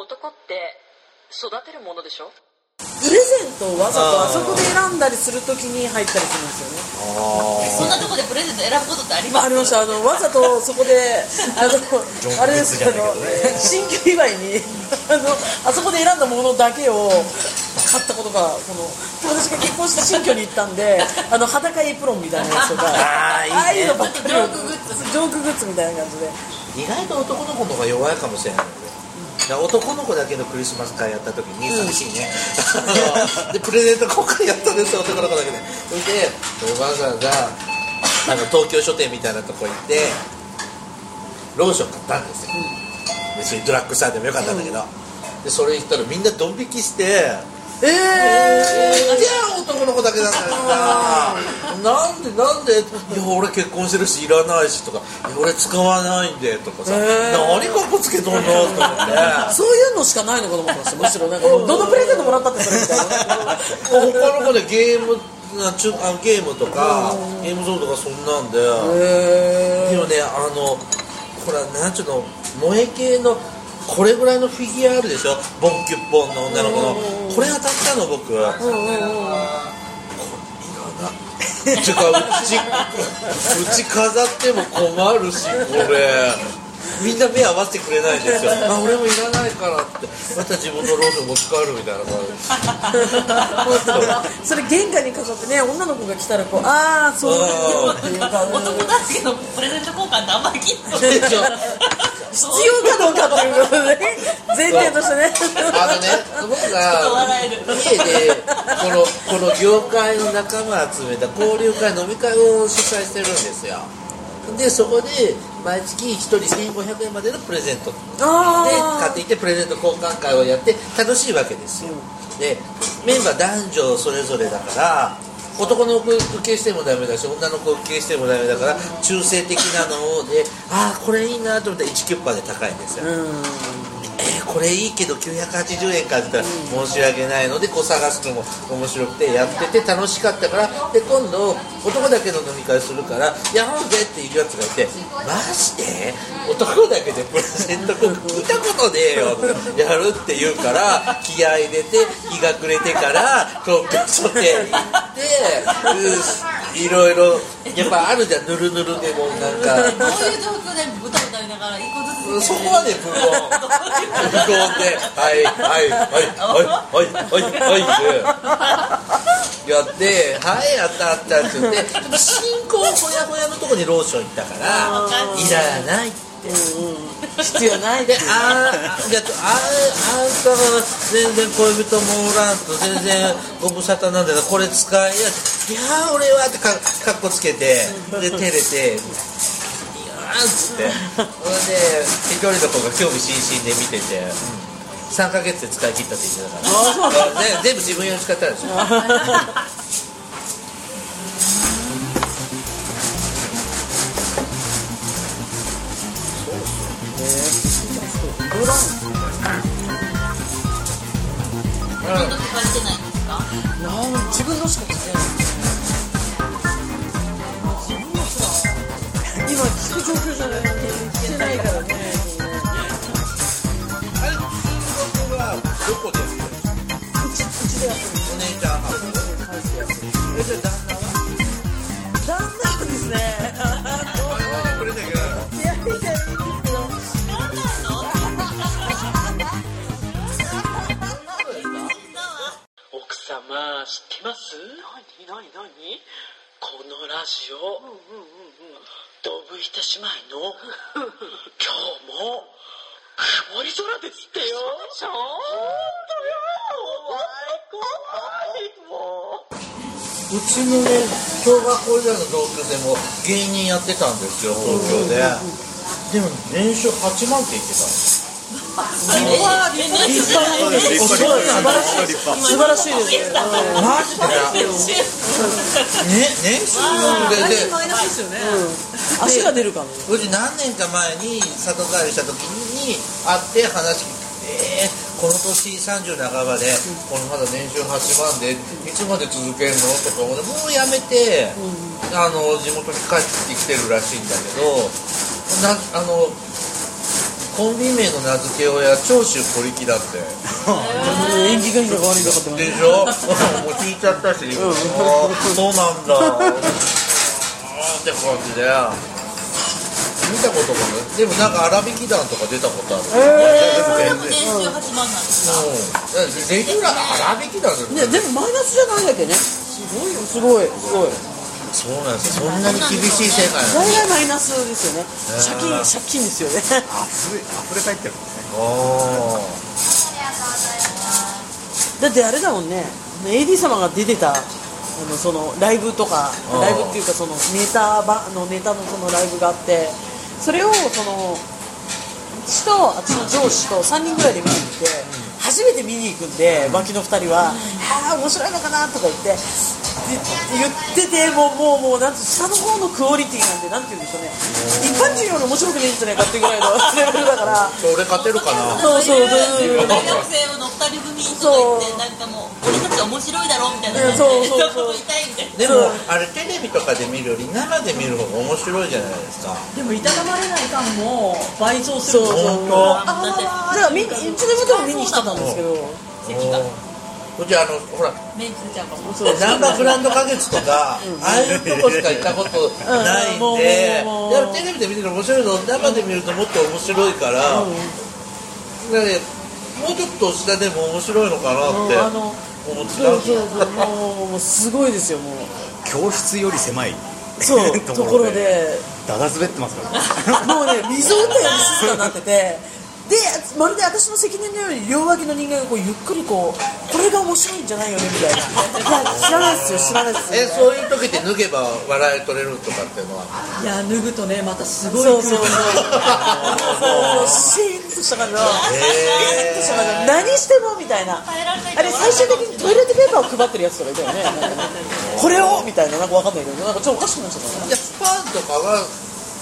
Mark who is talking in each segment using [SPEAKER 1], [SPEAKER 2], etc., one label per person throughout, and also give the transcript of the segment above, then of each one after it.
[SPEAKER 1] 男って育てるものでしょ？
[SPEAKER 2] プレゼントをわざとあそこで選んだりするときに入ったりするんですよね。
[SPEAKER 3] そんなとこでプレゼント選ぶことってあります？
[SPEAKER 2] ありましたあのわざとそこであのあれですあの新居祝いに あのあそこで選んだものだけを買ったことがその私が結婚して新居に行ったんであの裸エプロンみたいなやつとか
[SPEAKER 4] あーいいね。
[SPEAKER 2] ああいうのばっかり。
[SPEAKER 3] ジョークグッズ。
[SPEAKER 2] ジョークグッズみたいな感じで。
[SPEAKER 4] 意外と男の子の方が弱いかもしれないので男の子だけのクリスマス会やった時に寂しいね、あ のでプレゼント交換やったんですよ男の子だけで。それでおばあさんがあの東京書店みたいなとこ行ってローション買ったんですよ、別にドラッグストアでもよかったんだけど、でそれ言ったらみんなドン引きして
[SPEAKER 2] え
[SPEAKER 4] え
[SPEAKER 2] え
[SPEAKER 4] ー、じゃあ男の子だけなんだよななんでなんで？いや俺結婚してるしいらないしとか。いや俺使わないんでとかさ、
[SPEAKER 2] へー。
[SPEAKER 4] 何かっこつけとんのと思って。
[SPEAKER 2] そういうのしかないのかと思ってましたむしろ。なんかどのプレゼントもらったってそれみたいな
[SPEAKER 4] 他の子でゲームあちゅあゲームとかゲームゾーンとかそんなんで。
[SPEAKER 2] へ
[SPEAKER 4] でもねあのほらなんちゅうの萌え系のこれぐらいのフィギュアあるでしょ？ボンキュッポンの女の子のこれ当たったの僕これいらない。うち飾っても困るしこれみんな目合わせてくれないんですよ。あ俺もいらないからって。また自分のロード持ち帰るみたいな感じ。
[SPEAKER 2] それ玄関に飾ってね女の子が来たらこうああそうっていうか
[SPEAKER 3] 男だけのプレゼント交換ってあんまり聞いたこと
[SPEAKER 4] でしょ。
[SPEAKER 2] 必要かどうかっていうことで前提としてね。
[SPEAKER 4] あのね僕が家でこのこの業界の仲間集めた交流会飲み会を主催してるんですよでそこで毎月1人1500円までのプレゼント。で
[SPEAKER 2] あ
[SPEAKER 4] 買っていってプレゼント交換会をやって楽しいわけですよ、でメンバー男女それぞれだから男の子受けしてもダメだし女の子受けしてもダメだから中性的なのでああこれいいなと思ったら1キュッパーで高いんですよ、これいいけど980円かって言ったら申し訳ないのでこう探すのも面白くてやってて楽しかったからで今度男だけの飲み会するからやろうぜっていうやつがいてマジで男だけでプレゼント聞いたことねえよってやるって言うから気合い入れて日が暮れてから東京書店行ってうんいろいろやっぱあるじゃんぬるぬるでもなんか。
[SPEAKER 3] どういう状況でブタブタ言いながら一個ずつ
[SPEAKER 4] そこはね、無言。無言で、はい、はい、はい、はい、はい、はい、はい、やって、はい、やった、やったって言って、進行ほやほやのとこにローション行ったから、いらないって。
[SPEAKER 2] 必要ない
[SPEAKER 4] で、あー、じゃあ、ああんたは全然恋人もおらんと、全然ご無沙汰なんだから、これ使いや、いやー、俺はってかかっこつけて、で、照れて、いっつって、それで、一人の子が興味津々で見てて、3ヶ月で使い切ったって言ってたから、ね、全部自分用に使ったんですよ。
[SPEAKER 3] ちゃんと書かれてないんですか？
[SPEAKER 2] なん自分のしか
[SPEAKER 1] 何何何？このラジオ、ドブいてしまいの？今日も曇り空ですってよ。ちょ怖い怖いもう
[SPEAKER 4] うちのね小学校時代の同級生も芸人やってたんですよ東京で、でも年収8万って言ってた。
[SPEAKER 2] 立派立派立派です
[SPEAKER 4] 素晴らしい。
[SPEAKER 2] 素晴らしい。ですね
[SPEAKER 4] マジでね年収でで
[SPEAKER 3] マイナスで
[SPEAKER 2] 足が出るからね
[SPEAKER 4] うち何年か前に里帰りした時に会って話聞い。てえー、この年30半ばで、このまだ年収8万でい。つまで続けるのとか思ってもうやめて、あの地元に帰ってきてるらしい。んだけどなあのコンビ名の名付け親長州小力だって。
[SPEAKER 2] 演技がいいのか悪いのかって
[SPEAKER 4] でしょ？もう聞いちゃったし、あーそうなんだ。あーって感じで見たこともな？いでもなんか荒引き団とか出たことある、
[SPEAKER 2] え
[SPEAKER 3] それも年収8万なんですか
[SPEAKER 4] うん。レギュラー荒引き団だよ
[SPEAKER 2] ねでもマイナスじゃないんだっけね。すごいよすごいすごい
[SPEAKER 4] そうなんです。そんなに厳しい世界なの
[SPEAKER 2] 大概マイナスですよね。借金借金ですよね。
[SPEAKER 5] 溢れ溢れ返ってるんですね
[SPEAKER 4] あ
[SPEAKER 2] だってあれだもんね。AD 様が出てたあのそのライブとかライブっていうかそのネタばのネタのそのライブがあってそれをその私とあっちの上司と3人ぐらいで見に行って初めて見に行くんで脇の2人は「ああ面白いのかな」とか言ってで言っててもうもうもうなんて下の方のクオリティなんてなんて言うんでしょうね。一般人より面白くねえんじゃないかっていうぐらいのレベルだから
[SPEAKER 4] 勝てるかな。
[SPEAKER 2] そうそうそう。
[SPEAKER 3] 大学生の二人組とか言ってなんかもう俺たち面白いだろみたいな
[SPEAKER 2] そうそうそう。
[SPEAKER 3] そこいたいみたいな
[SPEAKER 4] でもあれテレビとかで見るより生で見る方が面白いじゃないですか。
[SPEAKER 6] でもいたたまれない感も倍増する
[SPEAKER 2] そうそう
[SPEAKER 4] 本
[SPEAKER 3] だ
[SPEAKER 2] からみんうちでもでも見に来てたんですけど。
[SPEAKER 3] 席が
[SPEAKER 4] 当じゃああのほら
[SPEAKER 3] メンツ出ちゃうかも
[SPEAKER 2] そう
[SPEAKER 4] ナンバーグランド花月とか、ああいうとこしか行ったことないんで、テレビで見てるの面白いの生で見るともっと面白いから、だからねもうちょっと下でも面白いのかなって
[SPEAKER 2] あの
[SPEAKER 4] 思って
[SPEAKER 2] そうそうそう。もうすごいですよもう
[SPEAKER 5] 教室より狭い
[SPEAKER 2] そうところで
[SPEAKER 5] だだ滑ってますからね
[SPEAKER 2] もうね水を打ったように静かになっててでまるで私の責任のように両脇の人間がこうゆっくりこうこれが面白いんじゃないよねみたいな。いや知らないですよ知らないですよ。
[SPEAKER 4] えそういう時って脱げば笑い取れるとかっていうのは？い
[SPEAKER 6] や脱ぐとねまたすごい
[SPEAKER 2] そうそうそう。シーンとした感じ。のシ
[SPEAKER 4] へー
[SPEAKER 2] ーンとした感じ。の何してもみたいな。あれ最終的にトイレットペーパーを配ってるやつとかいたよね。これを？みたいな。なんかわかんないけどなんかちょっとおかしくなっちゃった。
[SPEAKER 4] いやスパンとかは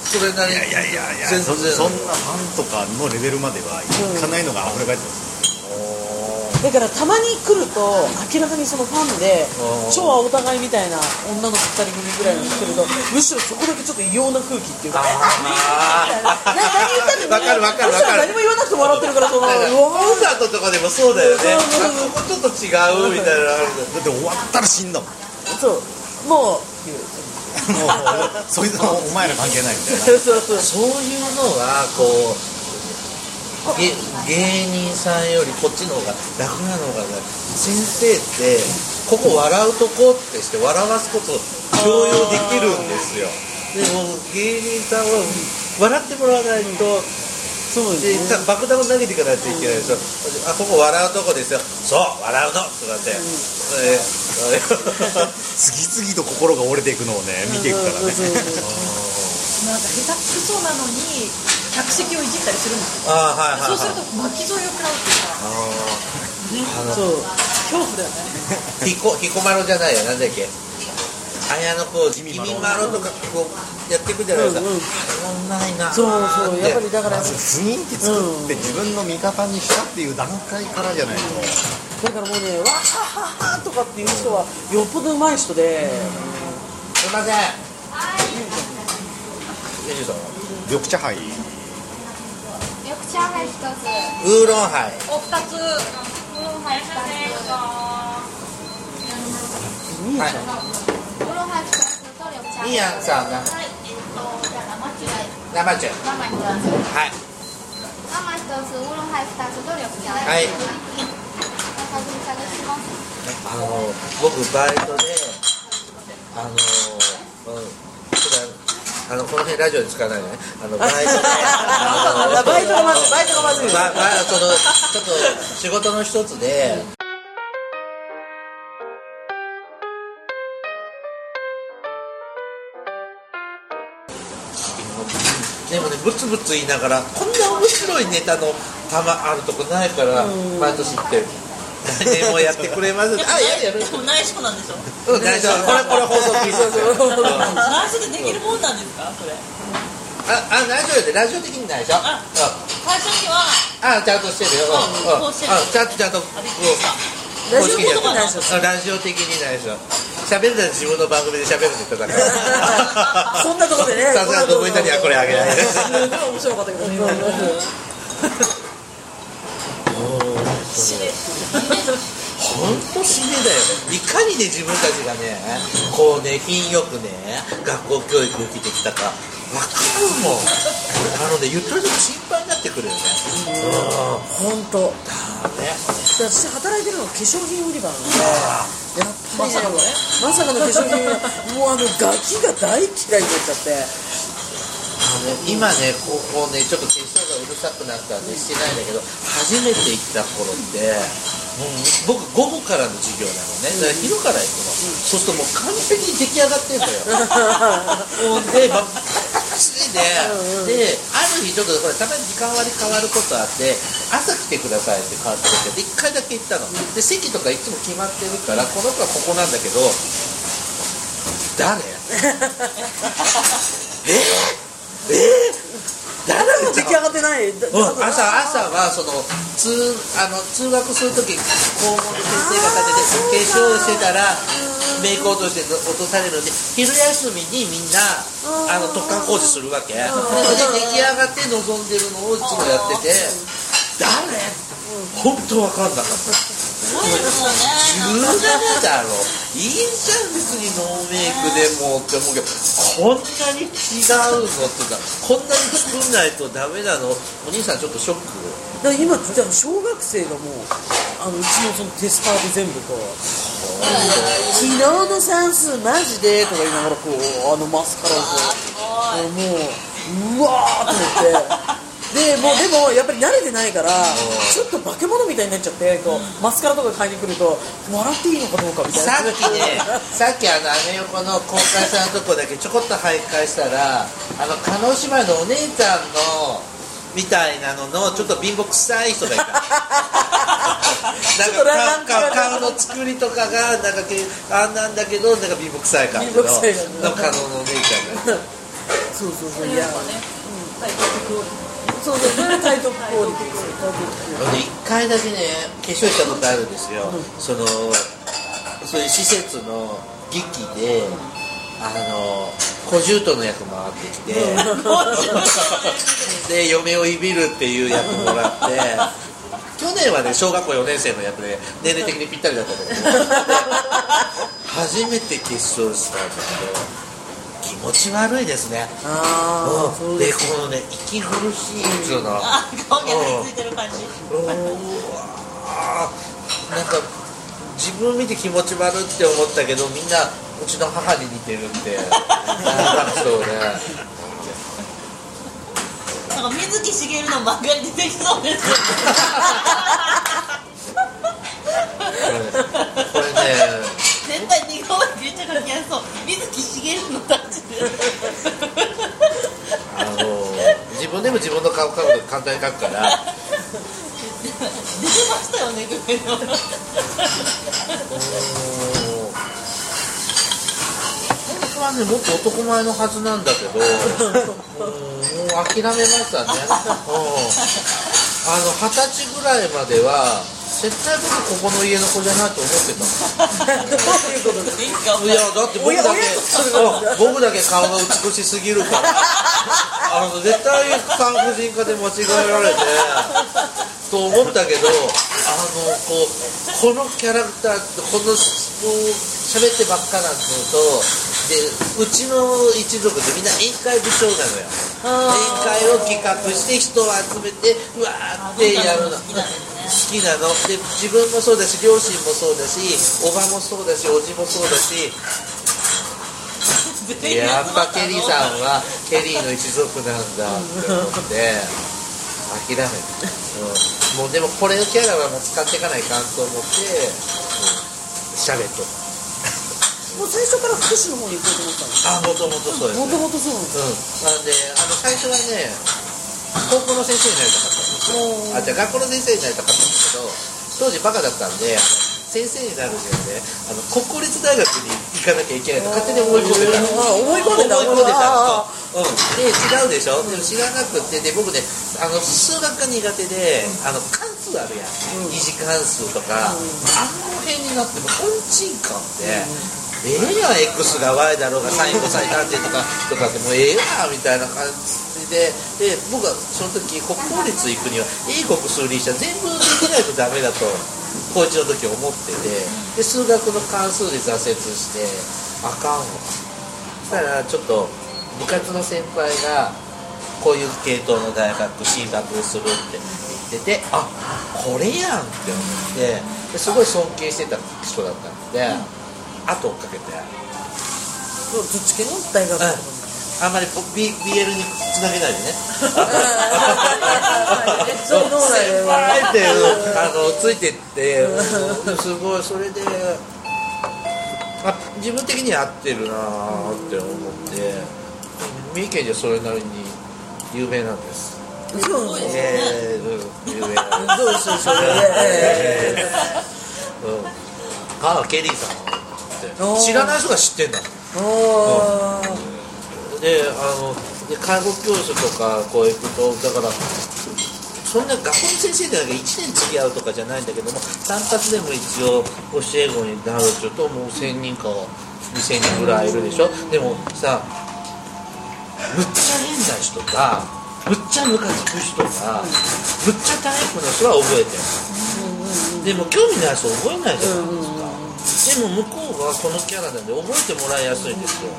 [SPEAKER 4] それなりに
[SPEAKER 5] いやいやいや
[SPEAKER 4] 全
[SPEAKER 5] そ
[SPEAKER 4] 然。
[SPEAKER 5] そんなファンとかのレベルまではいかないのが溢れ返ってます、
[SPEAKER 2] だからたまに来ると明らかにそのファンで
[SPEAKER 4] うん
[SPEAKER 2] 超はお互いみたいな女の子2人組ぐらいの人来るとむしろそこだけちょっと異様な空気っていうか何言ったって
[SPEAKER 4] わかるわかるわかる。
[SPEAKER 2] 何も言わなくても笑ってるからそのう
[SPEAKER 4] コ
[SPEAKER 2] わ
[SPEAKER 4] ンサートとかでもそうだよね。
[SPEAKER 2] そ
[SPEAKER 4] ここちょっと違うみたいなのある
[SPEAKER 5] だって終わったら死んだもん。
[SPEAKER 2] ーそう。もう
[SPEAKER 5] もうそいつはお前ら関係ないみたいな。
[SPEAKER 2] そうそうそう
[SPEAKER 4] そういうのはこうげ芸人さんよりこっちの方が楽なのがね先生ってここ笑うとこってして笑わすこと強要できるんですよ。でも芸人さんは笑ってもらわないと
[SPEAKER 2] そう
[SPEAKER 4] で
[SPEAKER 2] ですね。
[SPEAKER 4] 爆弾を投げていかないといけないでしょ、あここ笑うとこですよ。そう笑うのとかって、えー
[SPEAKER 5] 次々と心が折れていくのをね見ていくからね。
[SPEAKER 6] なんか下手くそなのに客席をいじったりするんですよ。
[SPEAKER 4] あーはいはいはい。
[SPEAKER 6] そうすると巻き添えを食らうっていうか。
[SPEAKER 4] あの
[SPEAKER 2] そう。
[SPEAKER 6] 恐怖だよね。
[SPEAKER 4] 彦彦摩呂じゃないよ。なんだっけ？綾小路君
[SPEAKER 5] 君
[SPEAKER 4] まろとかこうやっていくじゃないですか、
[SPEAKER 2] うんうん。
[SPEAKER 4] あれはうまいな
[SPEAKER 2] そうそうやっぱりだから
[SPEAKER 5] まず雰囲気作って自分の味方にしたっていう段階からじゃないと。
[SPEAKER 2] だからもうねわはははとかっていう人はよっぽど上手い人です
[SPEAKER 4] いません。よいしょ
[SPEAKER 5] 緑茶杯？
[SPEAKER 7] 緑茶杯一つ。
[SPEAKER 4] ウーロンハイ
[SPEAKER 6] お二つ。
[SPEAKER 4] はい
[SPEAKER 7] ウーロンハイ一つと緑茶杯
[SPEAKER 4] いい。やんさんな
[SPEAKER 7] はいえっとじゃあ生違い
[SPEAKER 4] 生中
[SPEAKER 7] 生一つ
[SPEAKER 4] はい。
[SPEAKER 7] 生一つウーロンハイ二つと緑茶
[SPEAKER 4] はい。あの僕バイトであのうん普段あのこの辺ラジオで使わない。でねあのバイトであの
[SPEAKER 2] バイトがまずい。バイトがまずい。
[SPEAKER 4] ちょっと仕事の一つででもねブツブツ言いながらこんな面白いネタのたまあるとこないから毎年行って来年もやってくれます。あやるや。る
[SPEAKER 3] でも内緒なんでしょ？
[SPEAKER 4] うん大丈夫これこれ放送禁止ですよ。うんあ
[SPEAKER 3] 内緒でできるもんなんですか？それ。
[SPEAKER 4] あラジオでラジオ的にないでしょ？
[SPEAKER 3] あ
[SPEAKER 4] うん。
[SPEAKER 3] 最初には。
[SPEAKER 4] あちゃんとしてるよ。あちゃんとちゃんと。
[SPEAKER 2] ラジオ的にないでしょ？
[SPEAKER 4] うんラジオ的にないでしょ。喋るなら自分の番組で喋るって言ったから。
[SPEAKER 2] そんなとこでね
[SPEAKER 4] さすがドブ板にはこれあげない。
[SPEAKER 6] すごい。面白かったけどね今
[SPEAKER 4] 本当死ねだよ。いかにね自分たちがねこうね品よくね学校教育受けてきたか。分かるもん。あのね言ってると心配になってくるよね。
[SPEAKER 2] 本当。
[SPEAKER 4] うんね
[SPEAKER 2] 私働いてるのは化粧品売り場なのでやっぱりね。まさかの化粧品もうあのガキが大嫌いになっちゃって
[SPEAKER 4] あのね今ねここねちょっと化粧がうるさくなったんでしてないんだけど初めて行った頃ってもう僕午後からの授業なのね。だから昼から行くの、そうするともう完璧に出来上がってんのよ。で真っ赤ついで、である日ちょっとこれたまに時間割り変わることあって朝来てくださいって変わっててで1回だけ行ったの。で席とかいつも決まってるからこの子はここなんだけど誰？え？ー、え？ー誰
[SPEAKER 2] まだ出来上がってない。だ
[SPEAKER 4] うん、朝朝はその通あの通学する時校門で先生が立てて化粧してたらメイク落として落とされるんで昼休みにみんなあの突貫工事するわけ。で出来上がって望んでるのをいつもやってて。誰？本当わかんなかった。
[SPEAKER 3] すごいですよね。
[SPEAKER 4] 17だろ。いいじゃん別にノーメイクでもって思うけどこんなに違うのっていうかこんなに作んないとダメなの？お兄さんちょっとショック？
[SPEAKER 2] だから今じゃあ小学生がもうあのうちのそのテスターで全部こう「昨日の算数マジで」とか言いながらこうあのマスカラをこうもううわーって思ってでもうでもやっぱり慣れてないからちょっと化け物みたいになっちゃってこうマスカラとか買いに来ると笑っていいのかどうかみたいな。
[SPEAKER 4] さっきねさっきあのアメ横の公開さんのとこだけちょこっと徘徊したらあの叶姉妹のお姉ちゃんのみたいなののちょっと貧乏臭い人がいた。なんか顔顔の作りとかがなんかけあんなんだけどなんか貧乏臭い感じの
[SPEAKER 2] 貧乏臭い感じの。
[SPEAKER 4] の加納のお姉ちゃんが。
[SPEAKER 2] そうそうそういや。
[SPEAKER 6] ね体格クオリテ
[SPEAKER 2] そうそうそれがタイトクオリティです
[SPEAKER 4] で一回だけね化粧したことあるんですよ、そのそういう施設の劇であの小獣人の役回ってきて。で嫁をいびるっていう役もらって。去年はね小学校4年生の役で年齢的にぴったりだったんだけどで初めて決勝したんだけど気持ち悪いですね。
[SPEAKER 2] ああ
[SPEAKER 4] うん。
[SPEAKER 2] そうで
[SPEAKER 4] このね息苦しい。っつうの。
[SPEAKER 3] あ顔に張り付いてる感じ。
[SPEAKER 4] うわー。なんか自分見て気持ち悪って思ったけどみんなうちの母に似てるって。なんかそうね。
[SPEAKER 3] なんか水木しげるの漫画に出てきそうです
[SPEAKER 4] これね
[SPEAKER 3] 絶対似顔絵めっちゃ描きやすそう。水木しげるのタッチで
[SPEAKER 4] あの自分でも自分の顔描くの簡単に描くから。
[SPEAKER 3] 出てましたよねグレの
[SPEAKER 4] 本当はねもっと男前のはずなんだけど。うんもう諦めましたね。うん。あの二十歳ぐらいまでは絶対僕ここの家の子じゃないと思ってた。の
[SPEAKER 2] どういうことですか
[SPEAKER 4] いやだって僕だけ僕だけ顔が美しすぎるから。あの絶対産婦人科で間違えられてと思ったけどあのこうこのキャラクターこのこう喋ってばっかなんていうとでうちの一族ってみんな宴会部長なのよ。宴会を企画して人を集めてうわーってやるの。好きなので自分もそうだし両親もそうだしおばもそうだしおじもそうだし。やっぱケリーさんはケリーの一族なんだって思って諦めて、うん、もうでもこれのキャラはもう使っていかないかんと思って喋、っと
[SPEAKER 2] もう最初から福祉の方に行こうと思ったんです
[SPEAKER 4] あもともとそうです
[SPEAKER 2] もともとそうなんです
[SPEAKER 4] うん、なんであの最初はね高校の先生になりたかったんですよあじゃあ学校の先生になりたかったんですけど当時バカだったんであの先生になるにはね。あの国立大学に行かなきゃいけないと勝手に思い込んでた
[SPEAKER 2] 思い込んでた。
[SPEAKER 4] 思い込んでたうん、で違うでしょ？でも知らなくってで僕ねあの数学が苦手であの関数あるやん、二次関数とか、あの辺になってもトンチンカンで、ええやん X が Y だろうがサインコサインなんてとかとかってもうええわみたいな感じてで僕はその時国公立行くには英国数理社全部できないとダメだと高一の時思っててで数学の関数で挫折してあかんわ。そしたらちょっと部活の先輩がこういう系統の大学進学するって言っててあこれやんって思ってですごい尊敬してた人だったので後を追っかけて。
[SPEAKER 2] どっち系の大学とか
[SPEAKER 4] あんまり B BL につなげないでね。
[SPEAKER 2] そう脳内では
[SPEAKER 4] あえてあのついてってうん。すごいそれであ自分的には合ってるなーって思って三重県でそれなりに有名なんです。
[SPEAKER 2] そうなんですね
[SPEAKER 4] えー、うん有名なんです。
[SPEAKER 2] どうでしょうそれで
[SPEAKER 4] うん。ああケリーさんって
[SPEAKER 2] おー。
[SPEAKER 4] 知らない人が知ってんだ。
[SPEAKER 2] おー
[SPEAKER 4] であので介護教師とかこう行くとだからそんな学校の先生でなきゃ1年付き合うとかじゃないんだけども単発でも一応教え子になるちょっともう1000人か2000人ぐらいいるでしょ。でもさむっちゃ変な人かむっちゃムカつく人かむっちゃタイプの人は覚えてる。でも興味ない人覚えないじゃないでも向こうはこのキャラなんで覚えてもらいやすいんですよ。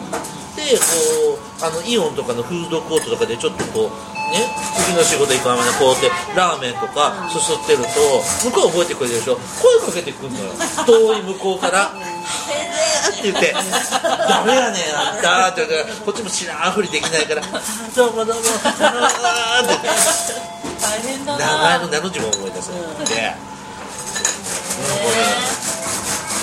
[SPEAKER 4] でこうあのイオンとかのフードコートとかでちょっとこうね次の仕事行く前にこうやってラーメンとかすすってると向こう覚えてくれるでしょ。声かけてくんのよ。遠い向こうから「へえ」って言って「ダメやねんあんた」って言うからこっちも知らんふりできないから「どうもどうもあーって
[SPEAKER 3] 大変だ
[SPEAKER 4] 名
[SPEAKER 3] な
[SPEAKER 4] 前の名の字も思い出せなくて、なんかね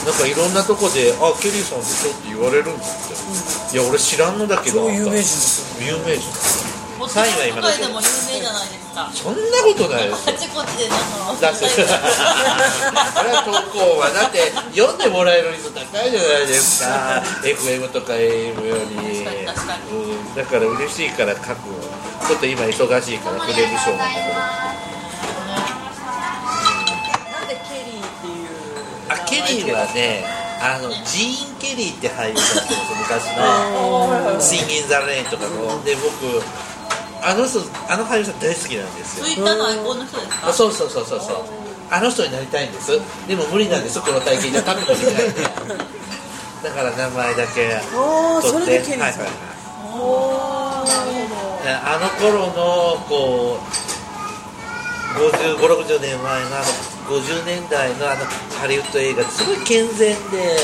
[SPEAKER 4] なんかいろんなとこで「あケリーさんでしょ」って言われるんですって、いや俺知らんのだけど
[SPEAKER 2] 超有名人ですよ。
[SPEAKER 4] 有名人。サインは今
[SPEAKER 3] でも有名じゃないですか。
[SPEAKER 4] そんなことないです
[SPEAKER 3] あ
[SPEAKER 4] よ
[SPEAKER 3] ちこちでなんか。
[SPEAKER 4] 出して。るあれは投稿はだって読んでもらえる率高いじゃないですか。FM とか AM より、
[SPEAKER 3] 確かに確かに。
[SPEAKER 4] うん、だから嬉しいから書く。ちょっと今忙しいからフレームショーなんだけど
[SPEAKER 6] リー
[SPEAKER 4] はねあのジーン・ケリーって俳優さんって昔の「シンギン・ザ・レイン」とかの。で僕あの人あの俳優さん大好きなんですよ。
[SPEAKER 3] ツイッターのアイコンの人ですか？
[SPEAKER 4] あそうそうそうそうそう。あの人になりたいんです。でも無理なんですこの体型じゃ食べてみないんでだから名前だけ取って。はいはいあの頃のこう50 5060年前のあの50年代のあのハリウッド映画ってすごい健全で、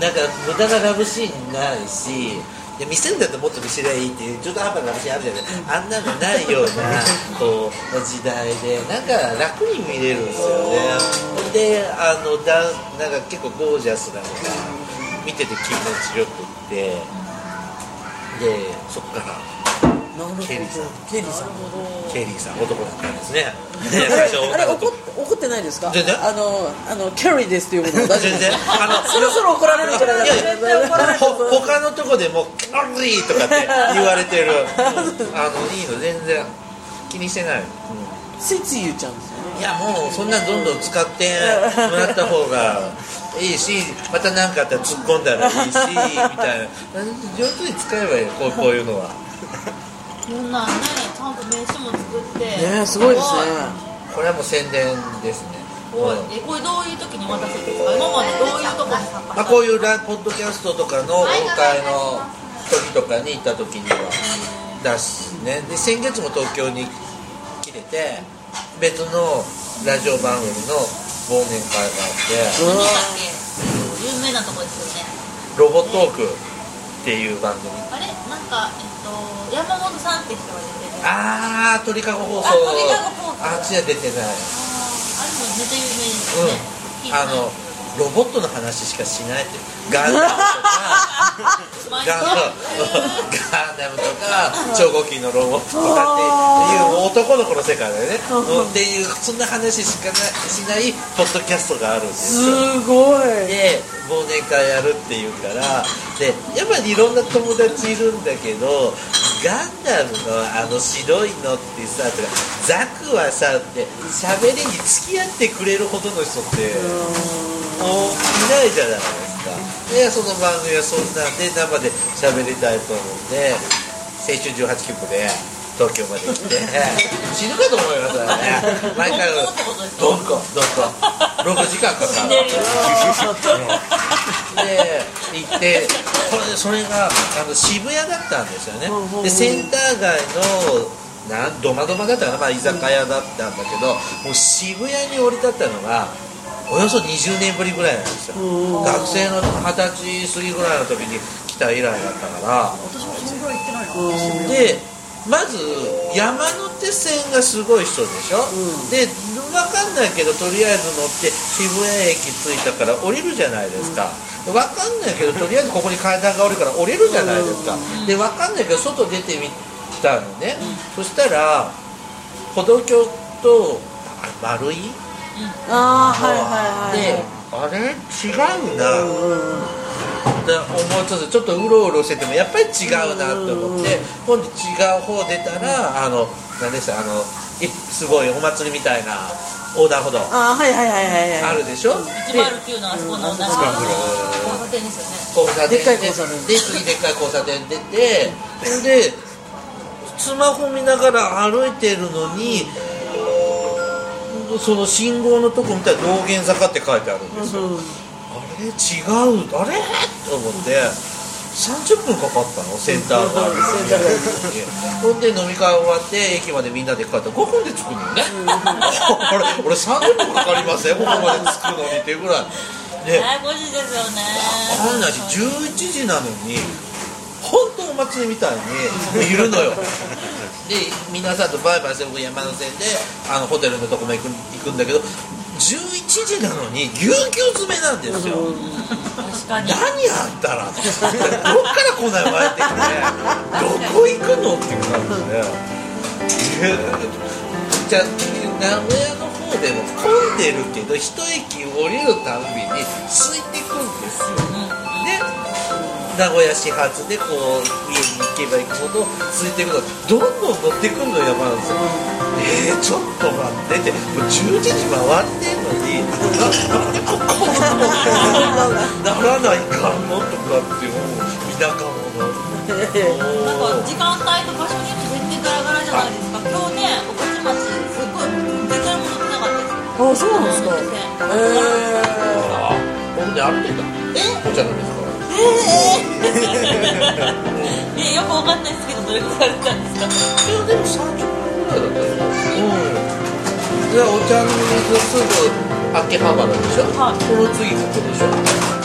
[SPEAKER 4] なんか無駄なラブシーンないしで見せるんだったらもっと見せりゃいいっていう中途半端なラブシーンあるじゃない、あんなのないような こう時代でなんか楽に見れるんですよね。であのだなんか結構ゴージャスなのが見てて気持ちよくってでそっからケリーさん。
[SPEAKER 2] ケリーさん。
[SPEAKER 4] ケリーさん男だったんですね。
[SPEAKER 2] あれ怒っ怒ってないですか？
[SPEAKER 4] 全然。
[SPEAKER 2] あのあのキャリーですっていうこと
[SPEAKER 4] 全然。あの
[SPEAKER 2] そろそろ怒られるんじゃない
[SPEAKER 4] いやい
[SPEAKER 2] 絶対怒られる
[SPEAKER 4] ほ他のとこでも「キャリー」とかって言われてる。あのいいの全然気にしてない、
[SPEAKER 2] ついつい言っちゃうんですよね。
[SPEAKER 4] いやもうそんなんどんどん使ってもらった方がいいしまた何かあったら突っ込んだらいいしみたいな。上手に使えばいいこうこういうのは
[SPEAKER 3] こんなんねちゃんと名刺も作って。
[SPEAKER 2] ねえすごいですね。
[SPEAKER 4] これはもう宣伝ですね。
[SPEAKER 3] すごい
[SPEAKER 4] うん
[SPEAKER 3] えこれどういう時に渡すんですか？今までどういうとこに参加
[SPEAKER 4] まあ、こういうラポッドキャストとかの公開の時とかに行った時には出すね。で先月も東京に来てて別のラジオ番組の忘年会があって。
[SPEAKER 3] 何だっけ？有名なとこですよね。
[SPEAKER 4] ロボトークっていう番組。
[SPEAKER 3] あれ？なんかえっと山本さんって人が出てる。
[SPEAKER 4] ああ鳥かご放送。
[SPEAKER 3] あ鳥かご放送。
[SPEAKER 4] あっちは出てない。
[SPEAKER 3] あーあれもめっちゃ有名ですよね、聞いてない
[SPEAKER 4] あのロボットの話しかしないってガンダムとか。
[SPEAKER 3] 毎
[SPEAKER 4] ガンダム
[SPEAKER 3] 日
[SPEAKER 4] ガンダムとか超合金のロボットとかっていう男の子の世界だよね。っていうそんな話しかなしないポッドキャストがあるんですよ。
[SPEAKER 2] すごい。
[SPEAKER 4] で忘年会やるっていうから。でやっぱりいろんな友達いるんだけどガンダムのあの白いのってさとかザクはさって喋りに付き合ってくれるほどの人ってもういないじゃないですか。でその番組はそんなんで生で喋りたいと思うんで青春18切符で東京まで行って。死ぬかと思いますよね。毎回どこどこ6時間かかるで行ってこれそれがあの渋谷だったんですよね。でセンター街のなんドマドマだったかな、まあ、居酒屋だったんだけどもう渋谷に降り立ったのがおよそ20年ぶりぐらいなんですよ。学生の二十歳過ぎぐらいの時に来た以来だったから。
[SPEAKER 6] 私もそのぐらい行ってないな。
[SPEAKER 4] でまず山手線がすごい人でしょ、で分かんないけどとりあえず乗って渋谷駅着いたから降りるじゃないですか、分かんないけどとりあえずここに階段が降りるから降りるじゃないですか、で分かんないけど外出てみたのね、そしたら歩道橋とあ丸い
[SPEAKER 2] ああはいはいはい
[SPEAKER 4] であれ？違うな、で思いつつちょっとうろうろしててもやっぱり違うなって思って、今度違う方出たらあの何でした？あのいすごいお祭りみたいな横断歩道。
[SPEAKER 2] ああはいはいはいはいはい。
[SPEAKER 4] あるでしょ、で
[SPEAKER 3] 109のあそこの交差点ですよね
[SPEAKER 4] 交差点
[SPEAKER 2] でっかい交差点。
[SPEAKER 4] で次でっかい交差点出てでスマホ見ながら歩いてるのにその信号のとこ見たら道玄坂って書いてあるんですよ、あれ違うあれと思って。30分かかったの？センター街に。ほんで飲み会終わって駅までみんなで帰った。ら5分で着くのよね。あれ俺30分かかりますねここまで着くのにっていうぐらい。で
[SPEAKER 3] ややこしいですよね。
[SPEAKER 4] あんなに11時なのに本当お祭りみたいにいるのよ。で皆さんとバイバイして僕山手線であのホテルのとこも行く行くんだけど11時なのにぎゅうぎゅう詰めなんですよ。
[SPEAKER 3] 確かに。
[SPEAKER 4] 何あんたら。どっからこんなに湧いてきて。どこ行くのっていう感じで。え じゃあ名古屋の方でも混んでるけど一駅降りるたんびに空いてくんですよ。で名古屋始発でこう家に行けば行くほど空いていくのどんどん乗っていくんの山なんですよ。えー、ちょっと待ってってもう10時に回ってんのになんでここんなならないかんのとかって思う田舎者
[SPEAKER 3] なんか時間帯と場所によって全然ガラガラじゃないですか今日ね御徒町すっごい全然戻ってなかったです
[SPEAKER 2] あそうなんですか
[SPEAKER 3] 山手線
[SPEAKER 2] え
[SPEAKER 4] あ僕ね歩いてたえお茶飲みですから
[SPEAKER 3] ねよくわかんないですけどどれくらい歩いたんですか？
[SPEAKER 4] いやでも30分ぐらいだったようんでお茶の水すぐ秋葉原でしょ、
[SPEAKER 3] はい。
[SPEAKER 4] この次ここでしょ？